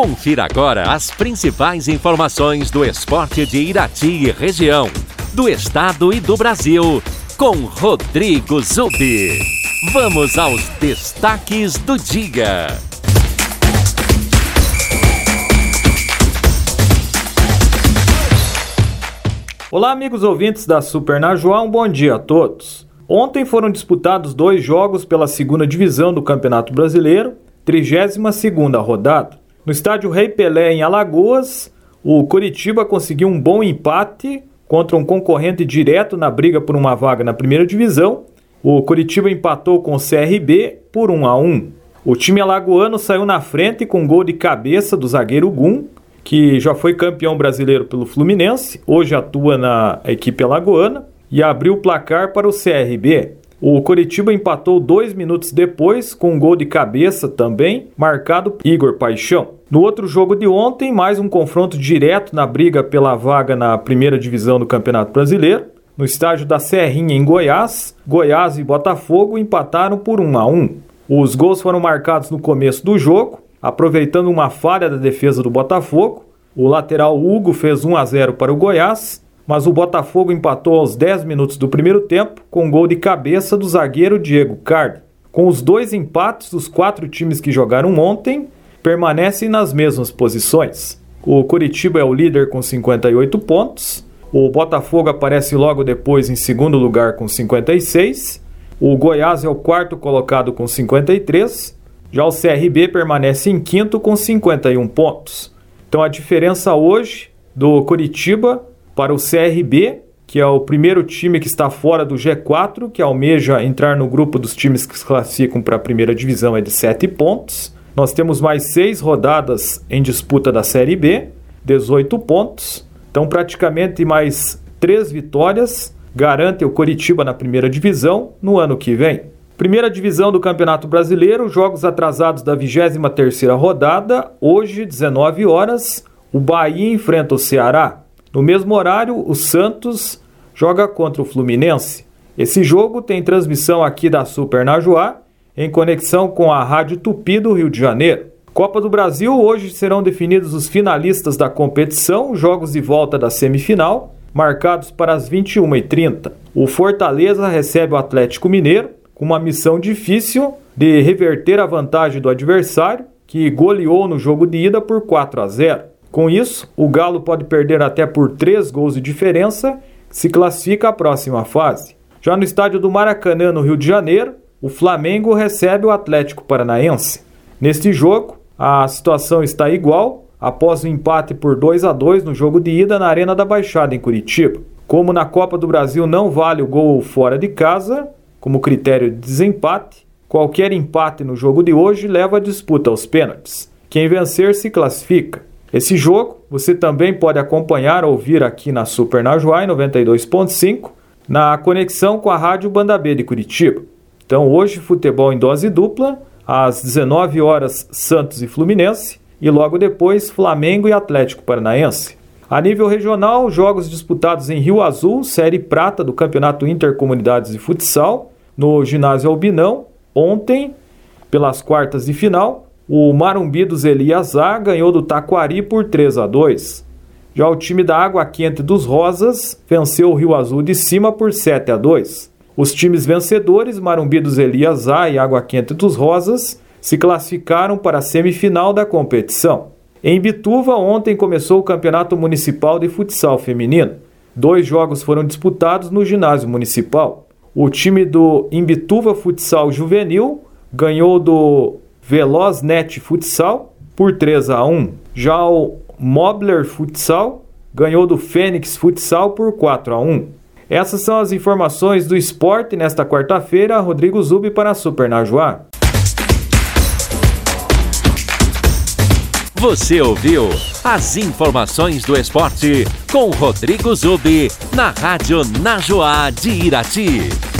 Confira agora as principais informações do esporte de Irati e região, do estado e do Brasil, com Rodrigo Zubi. Vamos aos destaques do dia. Olá, amigos ouvintes da Super Najuá, um bom dia a todos. Ontem foram disputados dois jogos pela segunda divisão do Campeonato Brasileiro, 32 segunda rodada. No estádio Rei Pelé, em Alagoas, o Curitiba conseguiu um bom empate contra um concorrente direto na briga por uma vaga na primeira divisão. O Curitiba empatou com o CRB por 1 a 1. O time alagoano saiu na frente com um gol de cabeça do zagueiro Gum, que já foi campeão brasileiro pelo Fluminense, hoje atua na equipe alagoana, e abriu o placar para o CRB. O Coritiba empatou dois minutos depois com um gol de cabeça também, marcado por Igor Paixão. No outro jogo de ontem, mais um confronto direto na briga pela vaga na primeira divisão do Campeonato Brasileiro. No estádio da Serrinha, em Goiás, Goiás e Botafogo empataram por 1 a 1. Os gols foram marcados no começo do jogo, aproveitando uma falha da defesa do Botafogo. O lateral Hugo fez 1 a 0 para o Goiás mas o Botafogo empatou aos 10 minutos do primeiro tempo com um gol de cabeça do zagueiro Diego Cardi. Com os dois empates, os quatro times que jogaram ontem permanecem nas mesmas posições. O Curitiba é o líder com 58 pontos, o Botafogo aparece logo depois em segundo lugar com 56, o Goiás é o quarto colocado com 53, já o CRB permanece em quinto com 51 pontos. Então a diferença hoje do Curitiba para o CRB, que é o primeiro time que está fora do G4, que almeja entrar no grupo dos times que se classificam para a primeira divisão, é de 7 pontos. Nós temos mais seis rodadas em disputa da Série B, 18 pontos. Então, praticamente mais três vitórias garante o Coritiba na primeira divisão no ano que vem. Primeira divisão do Campeonato Brasileiro, jogos atrasados da 23ª rodada, hoje 19 horas, o Bahia enfrenta o Ceará. No mesmo horário, o Santos joga contra o Fluminense. Esse jogo tem transmissão aqui da Super Najuá, em conexão com a Rádio Tupi do Rio de Janeiro. Copa do Brasil, hoje serão definidos os finalistas da competição, jogos de volta da semifinal, marcados para as 21h30. O Fortaleza recebe o Atlético Mineiro, com uma missão difícil de reverter a vantagem do adversário, que goleou no jogo de ida por 4 a 0. Com isso, o Galo pode perder até por 3 gols de diferença, se classifica à próxima fase. Já no estádio do Maracanã, no Rio de Janeiro, o Flamengo recebe o Atlético Paranaense. Neste jogo, a situação está igual após o empate por 2 a 2 no jogo de ida na Arena da Baixada em Curitiba. Como na Copa do Brasil não vale o gol fora de casa, como critério de desempate, qualquer empate no jogo de hoje leva a disputa aos pênaltis. Quem vencer se classifica. Esse jogo você também pode acompanhar ou ouvir aqui na Super Najuai 92.5, na conexão com a Rádio Banda B de Curitiba. Então hoje futebol em dose dupla, às 19 horas Santos e Fluminense e logo depois Flamengo e Atlético Paranaense. A nível regional, jogos disputados em Rio Azul, Série Prata do Campeonato Intercomunidades de Futsal, no ginásio Albinão, ontem, pelas quartas de final, o Marumbi dos Eliasá ganhou do Taquari por 3 a 2. Já o time da Água Quente dos Rosas venceu o Rio Azul de Cima por 7 a 2. Os times vencedores, Marumbi dos Eliasá e Água Quente dos Rosas, se classificaram para a semifinal da competição. Em Bituva, ontem começou o Campeonato Municipal de Futsal Feminino. Dois jogos foram disputados no ginásio municipal. O time do Imbituva Futsal Juvenil ganhou do Veloznet Futsal por 3 a 1. Já o Mobler Futsal ganhou do Fênix Futsal por 4 a 1. Essas são as informações do esporte nesta quarta-feira. Rodrigo Zubi para a Super Najuá. Você ouviu as informações do esporte com Rodrigo Zubi na Rádio Najuá de Irati.